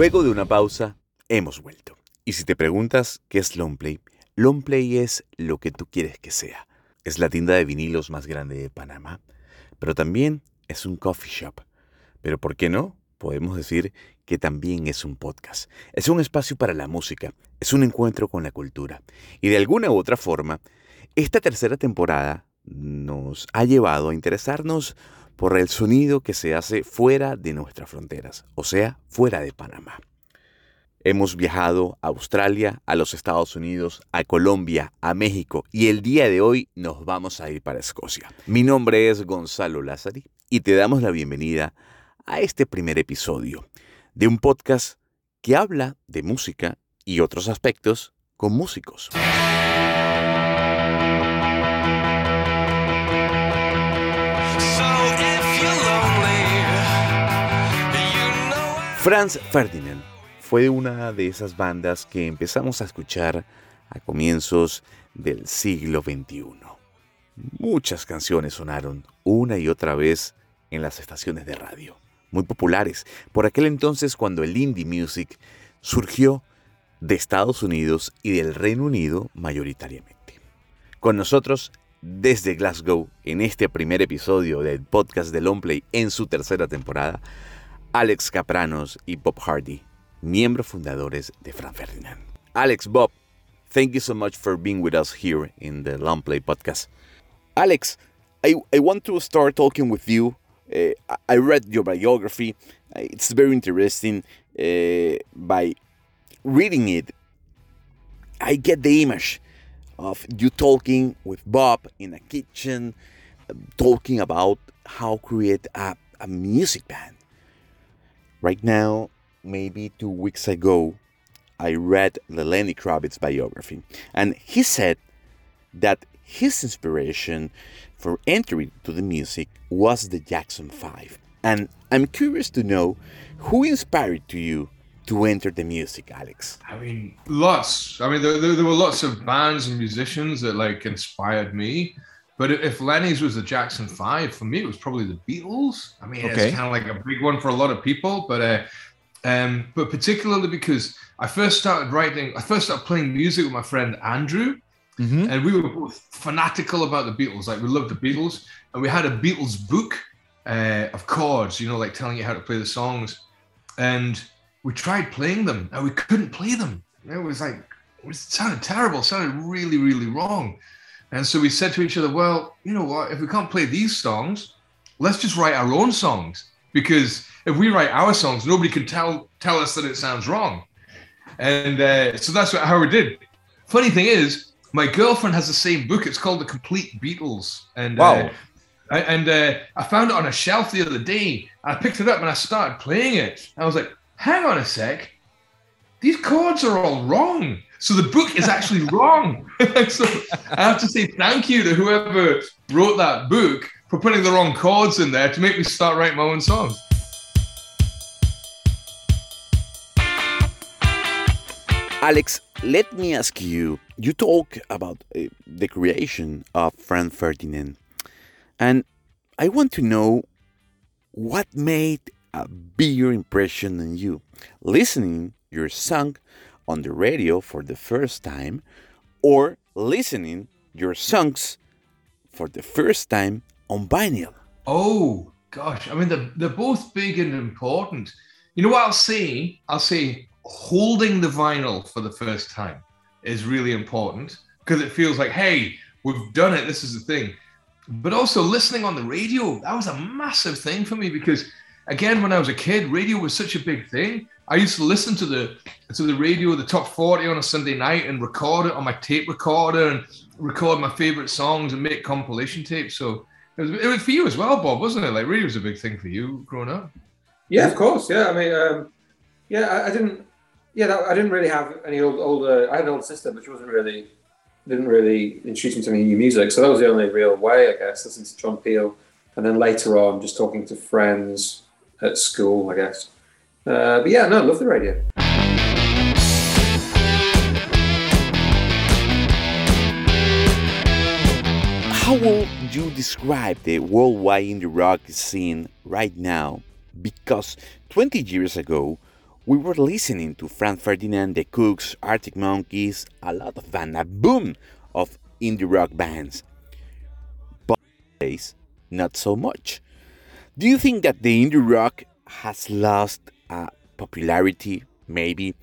Luego de una pausa, hemos vuelto. Y si te preguntas qué es Longplay, Longplay es lo que tú quieres que sea. Es la tienda de vinilos más grande de Panamá, pero también es un coffee shop. Pero ¿por qué no? Podemos decir que también es un podcast. Es un espacio para la música, es un encuentro con la cultura. Y de alguna u otra forma, esta tercera temporada nos ha llevado a interesarnos por el sonido que se hace fuera de nuestras fronteras, o sea, fuera de Panamá. Hemos viajado a Australia, a los Estados Unidos, a Colombia, a México y el día de hoy nos vamos a ir para Escocia. Mi nombre es Gonzalo Lázari y te damos la bienvenida a este primer episodio de un podcast que habla de música y otros aspectos con músicos. Franz Ferdinand fue una de esas bandas que empezamos a escuchar a comienzos del siglo XXI. Muchas canciones sonaron una y otra vez en las estaciones de radio, muy populares por aquel entonces cuando el indie music surgió de Estados Unidos y del Reino Unido mayoritariamente. Con nosotros desde Glasgow en este primer episodio del podcast de Longplay en su tercera temporada, Alex Kapranos y Bob Hardy, miembros fundadores de Franz Ferdinand. Alex, Bob, thank you so much for being with us here in the Long Play podcast. Alex, I, I want to start talking with you. Uh, I read your biography. It's very interesting. Uh, by reading it, I get the image of you talking with Bob in a kitchen, talking about how create a, a music band Right now, maybe two weeks ago, I read Lenny Kravitz biography, and he said that his inspiration for entering to the music was the Jackson 5. And I'm curious to know who inspired to you to enter the music, Alex? I mean, lots. I mean, there, there, there, were lots of bands and musicians that like inspired me. But if Lenny's was the Jackson Five, for me, it was probably the Beatles. I mean, okay. it's kind of like a big one for a lot of people, but uh, um, but particularly because I first started writing, I first started playing music with my friend Andrew, mm-hmm. and we were both fanatical about the Beatles. Like we loved the Beatles, and we had a Beatles book uh, of chords, you know, like telling you how to play the songs, and we tried playing them, and we couldn't play them. It was like it sounded terrible, it sounded really, really wrong. And so we said to each other, well, you know what? If we can't play these songs, let's just write our own songs. Because if we write our songs, nobody can tell tell us that it sounds wrong. And uh, so that's what Howard did. Funny thing is, my girlfriend has the same book. It's called The Complete Beatles. And uh, wow. Uh, I, and uh, I found it on a shelf the other day. I picked it up and I started playing it. I was like, hang on a sec. These chords are all wrong. So the book is actually wrong. so I have to say thank you to whoever wrote that book for putting the wrong chords in there to make me start writing my own songs. Alex, let me ask you you talk about uh, the creation of Franz Ferdinand, and I want to know what made a bigger impression on you listening your song on the radio for the first time or listening your songs for the first time on vinyl? Oh gosh, I mean they're, they're both big and important. You know what I'll say? I'll say holding the vinyl for the first time is really important because it feels like, hey, we've done it. This is the thing. But also listening on the radio, that was a massive thing for me because again, when I was a kid, radio was such a big thing. I used to listen to the to the radio, the top 40 on a Sunday night and record it on my tape recorder and record my favorite songs and make compilation tapes. So it was, it was for you as well, Bob, wasn't it? Like radio was a big thing for you growing up. Yeah, of course. Yeah, I mean, um, yeah, I, I, didn't. Yeah, that, I didn't really have any old older. I had an older sister, but she wasn't really didn't really introduce me to any new music. So that was the only real way, I guess, listening to John Peel, and then later on, just talking to friends at school, I guess. Uh, but yeah, no, love the radio. How would you describe the worldwide indie rock scene right now? Because 20 years ago, we were listening to Franz Ferdinand, The Kooks, Arctic Monkeys, a lot of bands, a boom of indie rock bands. But not so much. Do you think that the indie rock has lost uh, popularity, maybe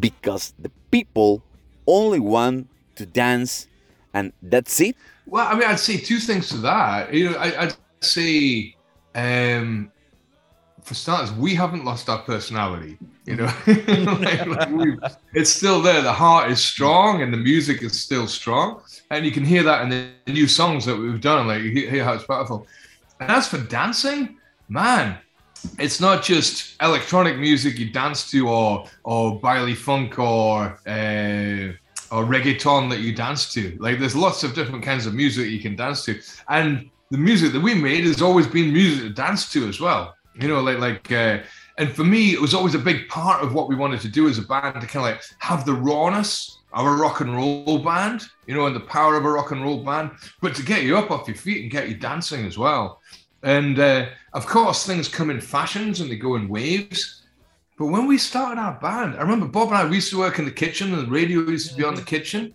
because the people only want to dance and that's it? Well, I mean, I'd say two things to that. You know, I, would say, um, for starters, we haven't lost our personality. You know, like, like it's still there. The heart is strong, and the music is still strong, and you can hear that in the new songs that we've done. Like you hear how it's powerful. And as for dancing, man, it's not just electronic music you dance to, or or baile funk, or uh, or reggaeton that you dance to. Like there's lots of different kinds of music you can dance to, and the music that we made has always been music to dance to as well. You know, like like. Uh, and for me, it was always a big part of what we wanted to do as a band to kind of like have the rawness of a rock and roll band, you know, and the power of a rock and roll band, but to get you up off your feet and get you dancing as well. And uh, of course, things come in fashions and they go in waves. But when we started our band, I remember Bob and I, we used to work in the kitchen and the radio used to be on the kitchen.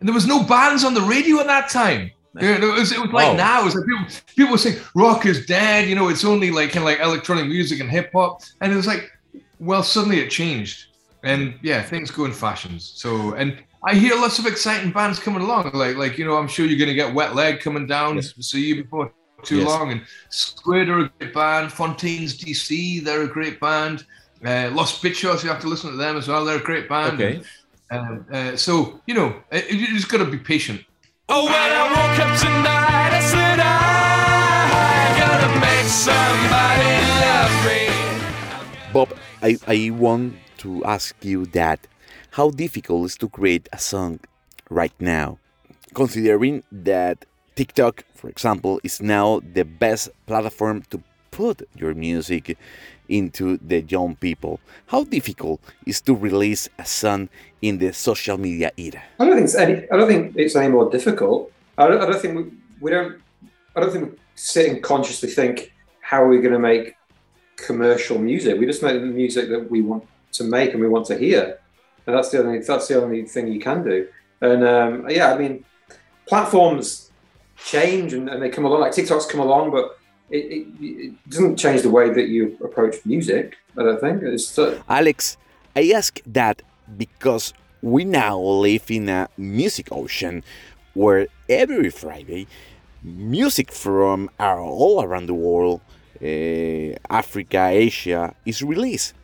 And there was no bands on the radio at that time. it was, it was like oh. now. It was like people, people were saying rock is dead. You know, it's only like kind of like electronic music and hip hop. And it was like, well, suddenly it changed. And yeah, things go in fashions. So, and I hear lots of exciting bands coming along. Like, like you know, I'm sure you're going to get Wet Leg coming down yes. to see you before too yes. long. And Squid are a great band. Fontaines DC, they're a great band. Uh, Los Bichos, you have to listen to them as well. They're a great band. Okay. And, uh, so you know, it, you just got to be patient. Oh, when I woke up tonight, I said I gotta make somebody love me. Bob, I, I want to ask you that. How difficult is to create a song right now, considering that TikTok, for example, is now the best platform to put your music into the young people. How difficult is to release a song in the social media era? I don't think it's any. I don't think it's any more difficult. I don't, I don't think we, we don't. I don't think we sit and consciously think how are we going to make commercial music. We just make the music that we want to make and we want to hear, and that's the only that's the only thing you can do. And um, yeah, I mean, platforms change and, and they come along. Like TikTok's come along, but it, it, it, doesn't change the way that you approach music. I don't think. Uh... Alex, I ask that because we now live in a music ocean where every Friday, music from all around the world, uh, Africa, Asia, is released.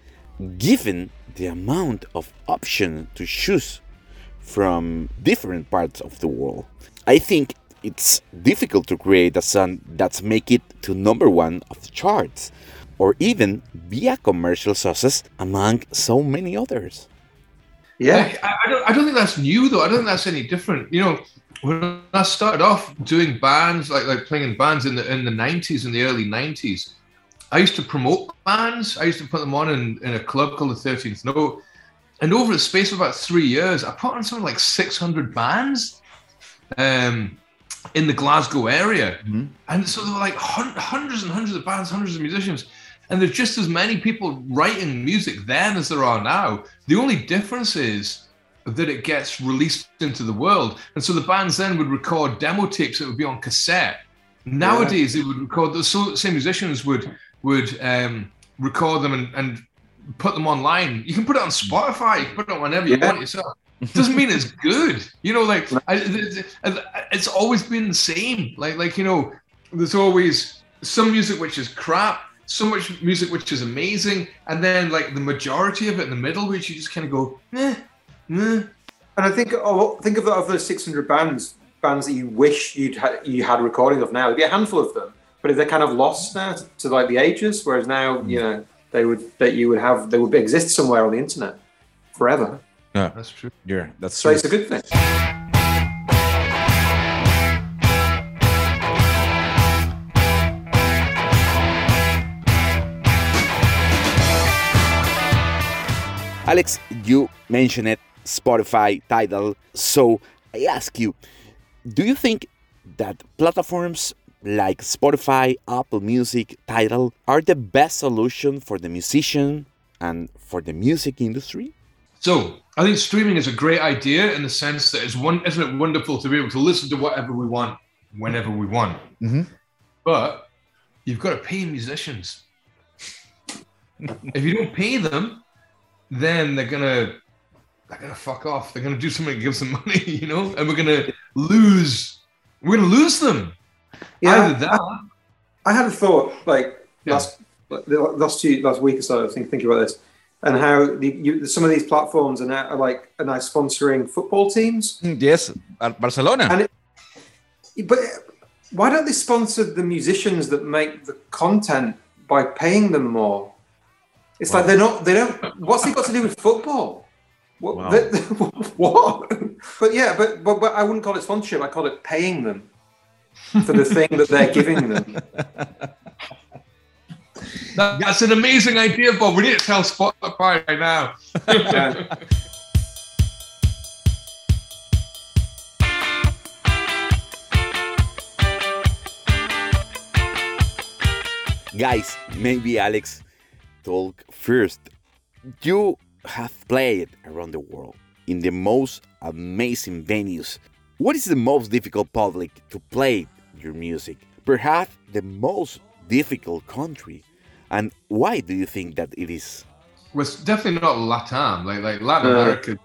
Given the amount of option to choose from different parts of the world, I think it's difficult to create a song that's make it to number one of the charts or even be a commercial success among so many others. Yeah, I, I, don't. I don't think that's new though. I don't think that's any different. You know, when I started off doing bands, like like playing in bands in the in the nineties, in the early nineties, I used to promote bands. I used to put them on in, in a club called the Thirteenth Note, and over the space of about three years, I put on something like six hundred bands. Um, in the Glasgow area. Mm-hmm. And so there were like hundreds and hundreds of bands, hundreds of musicians. And there's just as many people writing music then as there are now. The only difference is that it gets released into the world. And so the bands then would record demo tapes that would be on cassette. Nowadays, yeah. they would record the same musicians would would um, record them and, and put them online. You can put it on Spotify, you can put it on whenever you yeah. want yourself doesn't mean it's good. You know, like I, it's always been the same. Like like you know, there's always some music which is crap, so much music which is amazing, and then like the majority of it in the middle, which you just kind of go, eh, eh. And I think oh, think of, of those 600 bands bands that you wish you'd ha- you had a recording of now. There'd be a handful of them, but they're kind of lost now to, to like the ages. Whereas now, hmm. you know, they would that you would have they would exist somewhere on the internet forever. Yeah, that's true. Yeah, that's so true. it's a good thing. Alex, you mentioned it, Spotify, Tidal. So I ask you, do you think that platforms like Spotify, Apple Music, Tidal are the best solution for the musician and for the music industry? So I think streaming is a great idea in the sense that it's one, isn't it wonderful to be able to listen to whatever we want whenever we want. Mhm. But you've got to pay musicians. if you don't pay them, then they're gonna they're gonna fuck off. They're gonna do something that gives them money, you know, and we're gonna lose. We're gonna lose them. Yeah, Either that. I had a thought like Yeah. last last two last week or so. I was thinking, thinking about this and how the, you, some of these platforms are now are like are now sponsoring football teams. Hmm, yes, Barcelona. And But why don't they sponsor the musicians that make the content by paying them more? It's like they're not. They don't. What's it got to do with football? What? Wow. they- what? But yeah, but, but but I wouldn't call it sponsorship. I call it paying them for the thing that they're giving them. That's an amazing idea, Bob. We need to tell Spotify right now. Yeah. Guys, maybe Alex talk first. You have played around the world in the most amazing venues. What is the most difficult public to play your music? Perhaps the most difficult country. And why do you think that it is? Well, it's definitely not Latam. Like like Latin Uh. America,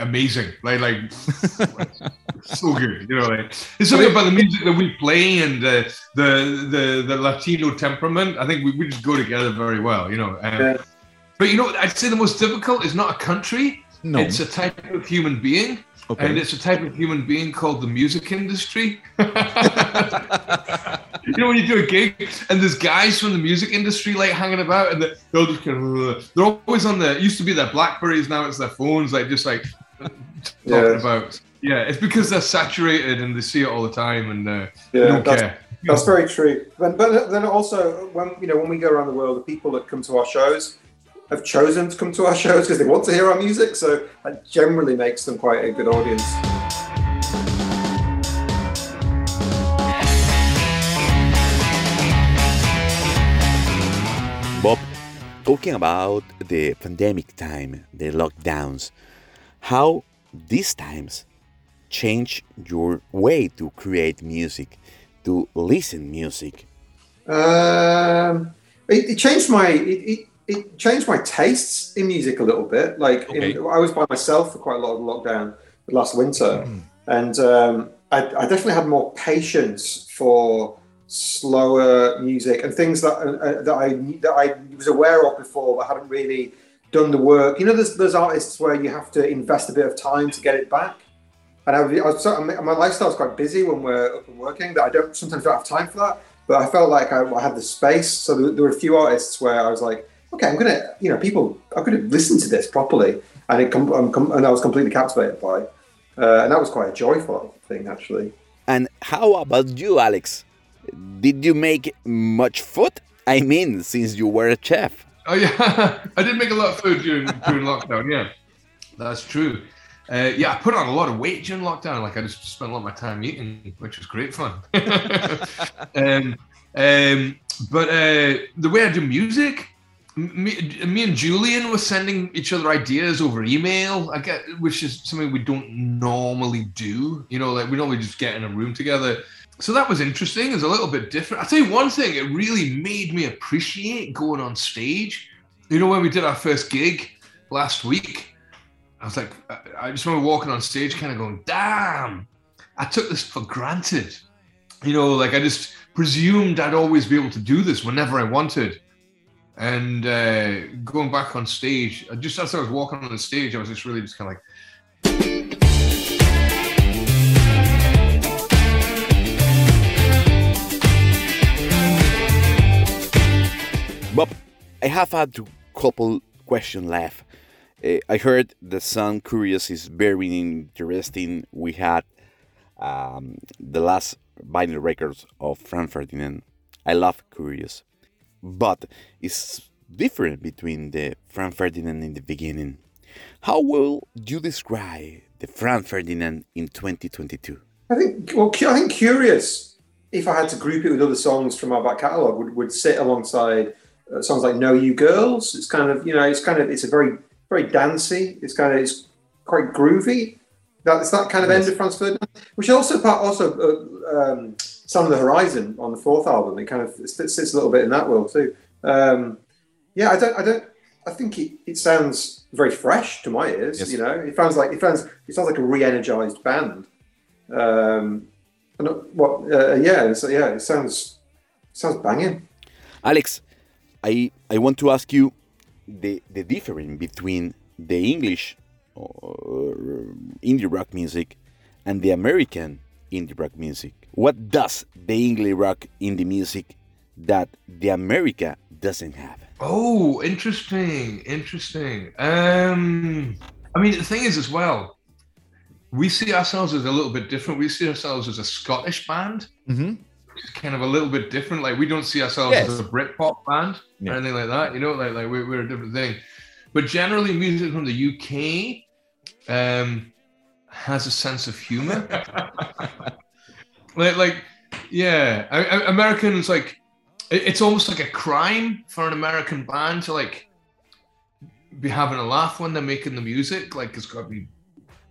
amazing. Like like so good. You know, like it's something about the music that we play and the the the, the Latino temperament. I think we, we just go together very well. You know. Um, Yeah. But you know, I'd say the most difficult is not a country. no. It's a type of human being, okay. and it's a type of human being called the music industry. you know when you do a gig and there's guys from the music industry like hanging about and they- they'll just kind of they're always on the it used to be their blackberries now it's their phones like just like talking Yeah. about yeah it's because they're saturated and they see it all the time and uh, they don't that's, care that's very true. But, but then also, when you know, when we go around the world, the people that come to our shows have chosen to come to our shows because they want to hear our music. So that generally makes them quite a good audience. Bob, talking about the pandemic time, the lockdowns, how these times change your way to create music, to listen music. Um, it, it changed my it, it, it changed my tastes in music a little bit. Like in, I was by myself for quite a lot of lockdown last winter, and um, I, I definitely had more patience for slower music and things that uh, that I that I was aware of before but hadn't really done the work. You know, there's there's artists where you have to invest a bit of time to get it back. And I, I was of, my lifestyle is quite busy when we're up and working that I don't sometimes don't have time for that. But I felt like I, I had the space. So there, there were a few artists where I was like, okay, I'm gonna, you know, people, I'm gonna listen to this properly, and it com- I'm com- and I was completely captivated by, it. uh, and that was quite a joyful thing actually. And how about you, Alex? Did you make much food? I mean, since you were a chef. oh yeah I did make a lot of food during during lockdown yeah that's true uh, yeah, I put on a lot of weight during lockdown. Like I just spent a lot of my time eating, which was great fun. um, um, but uh, the way I do music, m- me, me and Julian were sending each other ideas over email. I get, which is something we don't normally do. You know, like we normally just get in a room together. So that was interesting. It's a little bit different. I'll tell you one thing. It really made me appreciate going on stage. You know, when we did our first gig last week, I was like, I- I just remember walking on stage, kind of going, "Damn, I took this for granted." You know, like I just presumed I'd always be able to do this whenever I wanted. And uh, going back on stage, just as I was walking on the stage, I was just really just kind of like, Bob, I have had a couple question left. Uh, I heard the song "Curious" is very interesting. We had um, the last vinyl records of Franz Ferdinand. I love "Curious," but it's different between the Franz Ferdinand in the beginning. How will you describe the Franz Ferdinand in 2022? I think well, I think Curious, if I had to group it with other songs from our back catalogue, would, would sit alongside uh, songs like "No You Girls." It's kind of you know it's kind of it's a very very dancey. It's kind of it's quite groovy. That it's that kind of end of Franz Ferdinand, which also part also uh, um, "Stand on the Horizon" on the fourth album. It kind of it sits a little bit in that world too. Um, yeah, I don't I don't I think it, it sounds very fresh to my ears. Yes. You know, it sounds like it sounds it sounds like a re-energized band. Um, and, uh, what? Uh, yeah, it's, yeah, it sounds sounds banging. Alex, I I want to ask you the the difference between the English or indie rock music and the American indie rock music. What does the English rock indie music that the America doesn't have? Oh, interesting, interesting. Um, I mean, the thing is, as well, we see ourselves as a little bit different. We see ourselves as a Scottish band, Mm-hmm. which is kind of a little bit different. Like we don't see ourselves Yes. as a Britpop band Yeah. or anything like that. You know, like like we're, we're a different thing. But generally, music from the UK um, has a sense of humor. like, like, yeah, I, I, Americans like it- it's almost like a crime for an American band to like be having a laugh when they're making the music. Like it's got to be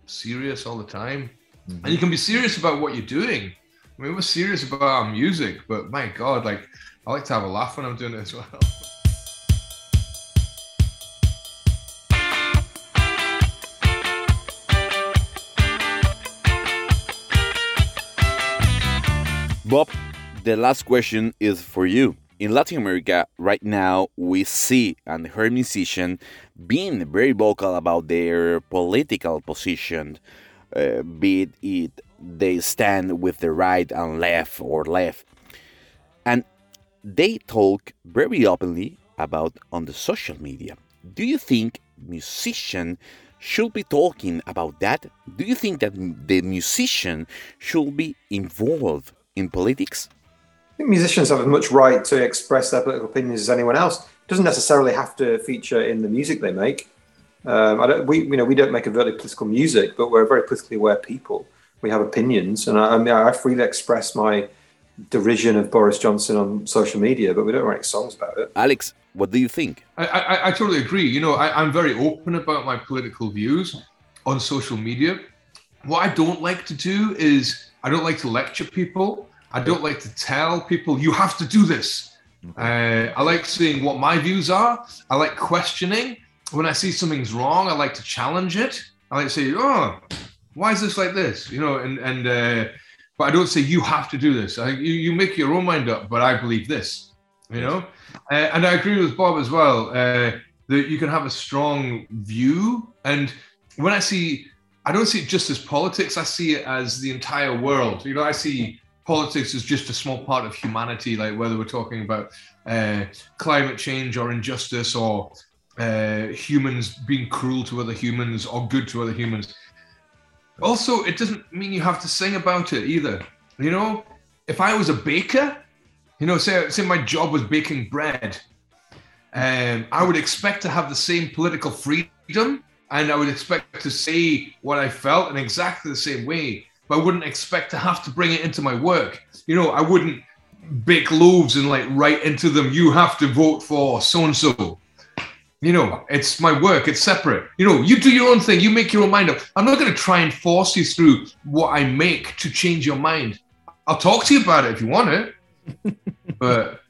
serious all the time, mm-hmm. and you can be serious about what you're doing. I mean, we're serious about our music, but my God, like I like to have a laugh when I'm doing it as well. Bob, the last question is for you. In Latin America, right now, we see and hear musicians being very vocal about their political position, uh, be it they stand with the right and left or left. And they talk very openly about on the social media. Do you think musician should be talking about that? Do you think that the musician should be involved in politics? I think musicians have as much right to express their political opinions as anyone else. It doesn't necessarily have to feature in the music they make. Um, I don't, we, you know, we don't make overtly political music, but we're very politically aware people. We have opinions, and I, I mean, I freely express my derision of Boris Johnson on social media, but we don't write songs about it. Alex, what do you think? I, I, I totally agree. You know, I, I'm very open about my political views on social media. What I don't like to do is I don't like to lecture people. I don't like to tell people you have to do this. Uh, I like seeing what my views are. I like questioning. When I see something's wrong, I like to challenge it. I like to say, "Oh, why is this like this?" You know, and and uh, but I don't say you have to do this. I, you you make your own mind up, but I believe this. You know, uh, and I agree with Bob as well uh, that you can have a strong view. And when I see, I don't see it just as politics. I see it as the entire world. You know, I see politics as just a small part of humanity. Like whether we're talking about uh, climate change or injustice or uh, humans being cruel to other humans or good to other humans. Also, it doesn't mean you have to sing about it either. You know, if I was a baker, you know, say say my job was baking bread, um, I would expect to have the same political freedom, and I would expect to say what I felt in exactly the same way. But I wouldn't expect to have to bring it into my work. You know, I wouldn't bake loaves and like write into them, "You have to vote for so and so." You know, it's my work. It's separate. You know, you do your own thing. You make your own mind up. I'm not going to try and force you through what I make to change your mind. I'll talk to you about it if you want it. but,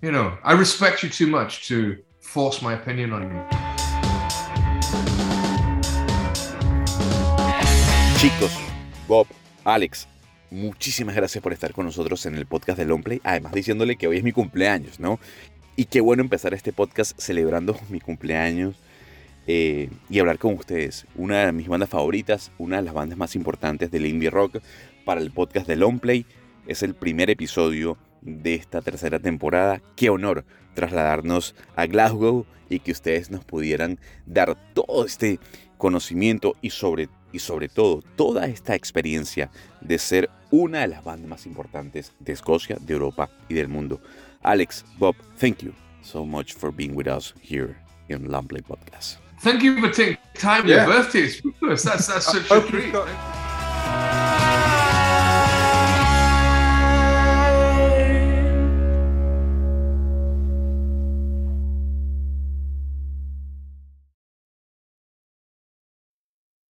you know, I respect you too much to force my opinion on you. Chicos, Bob, Alex, muchísimas gracias por estar con nosotros en el podcast de Longplay. Además, diciéndole que hoy es mi cumpleaños, ¿no? Y qué bueno empezar este podcast celebrando mi cumpleaños eh, y hablar con ustedes. Una de mis bandas favoritas, una de las bandas más importantes del indie rock para el podcast de Longplay. Es el primer episodio de esta tercera temporada. Qué honor trasladarnos a Glasgow y que ustedes nos pudieran dar todo este conocimiento y sobre, y sobre todo toda esta experiencia de ser una de las bandas más importantes de Escocia, de Europa y del mundo. Alex, Bob, thank you so much for being with us here in Lamplay Podcast. Thank you for taking time Yeah. your birthday. That's, that's such a treat.